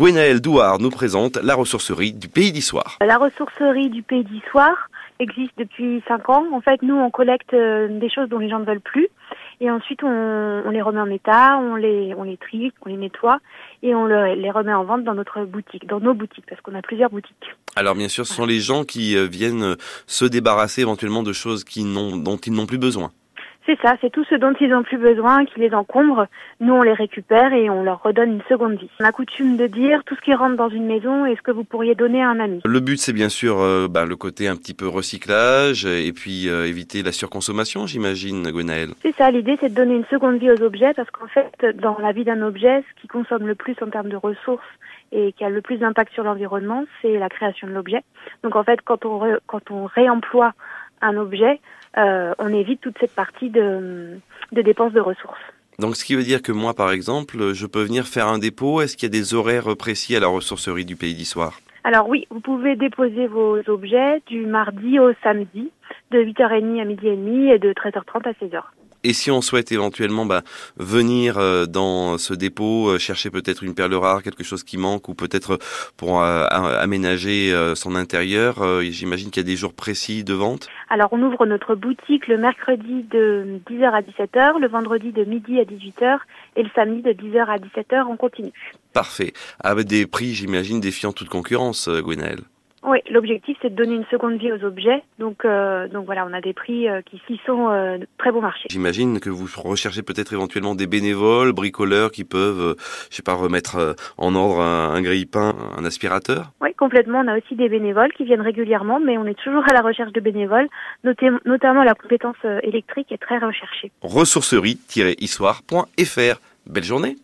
Gwenaëlle Douard nous présente la ressourcerie du Pays d'Issoire. La ressourcerie du Pays d'Issoire existe depuis 5 ans. En fait, nous, on collecte euh, des choses dont les gens ne veulent plus. Et ensuite, on, on les remet en état, on les, on les trie, on les nettoie et on le- les remet en vente dans notre boutique, dans nos boutiques, parce qu'on a plusieurs boutiques. Alors bien sûr, ce sont les gens qui euh, viennent se débarrasser éventuellement de choses qui dont ils n'ont plus besoin. C'est ça, c'est tout ce dont ils n'ont plus besoin, qui les encombre. Nous, on les récupère et on leur redonne une seconde vie. On a coutume de dire tout ce qui rentre dans une maison est ce que vous pourriez donner à un ami? Le but, c'est bien sûr euh, bah, le côté un petit peu recyclage et puis euh, éviter la surconsommation, j'imagine, Gwenaëlle. C'est ça, l'idée c'est de donner une seconde vie aux objets parce qu'en fait, dans la vie d'un objet, ce qui consomme le plus en termes de ressources et qui a le plus d'impact sur l'environnement, c'est la création de l'objet. Donc en fait, quand on, ré- quand on réemploie un objet, euh, on évite toute cette partie de, de dépenses de ressources. Donc ce qui veut dire que moi, par exemple, je peux venir faire un dépôt. Est-ce qu'il y a des horaires précis à la ressourcerie du Pays d'Issoire? Alors oui, vous pouvez déposer vos objets du mardi au samedi, de 8h30 à midi et demi et de 13h30 à 16h. Et si on souhaite éventuellement bah, venir euh, dans ce dépôt euh, chercher peut-être une perle rare, quelque chose qui manque, ou peut-être pour euh, a- aménager son intérieur, j'imagine qu'il y a des jours précis de vente? Alors on ouvre notre boutique le mercredi de 10h à 17h, le vendredi de midi à 18h et le samedi de 10h à 17h en continu. Parfait. Avec des prix, j'imagine, défiant toute concurrence, Gwenaëlle. Oui, l'objectif c'est de donner une seconde vie aux objets. Donc, euh, donc voilà, on a des prix euh, qui s'y sont euh, très bon marché. J'imagine que vous recherchez peut-être éventuellement des bénévoles, bricoleurs qui peuvent, euh, je sais pas, remettre euh, en ordre un, un grille-pain, un aspirateur. Oui, complètement. On a aussi des bénévoles qui viennent régulièrement, mais on est toujours à la recherche de bénévoles. Notamment la compétence euh, électrique est très recherchée. Ressourcerie-issoire.fr. Belle journée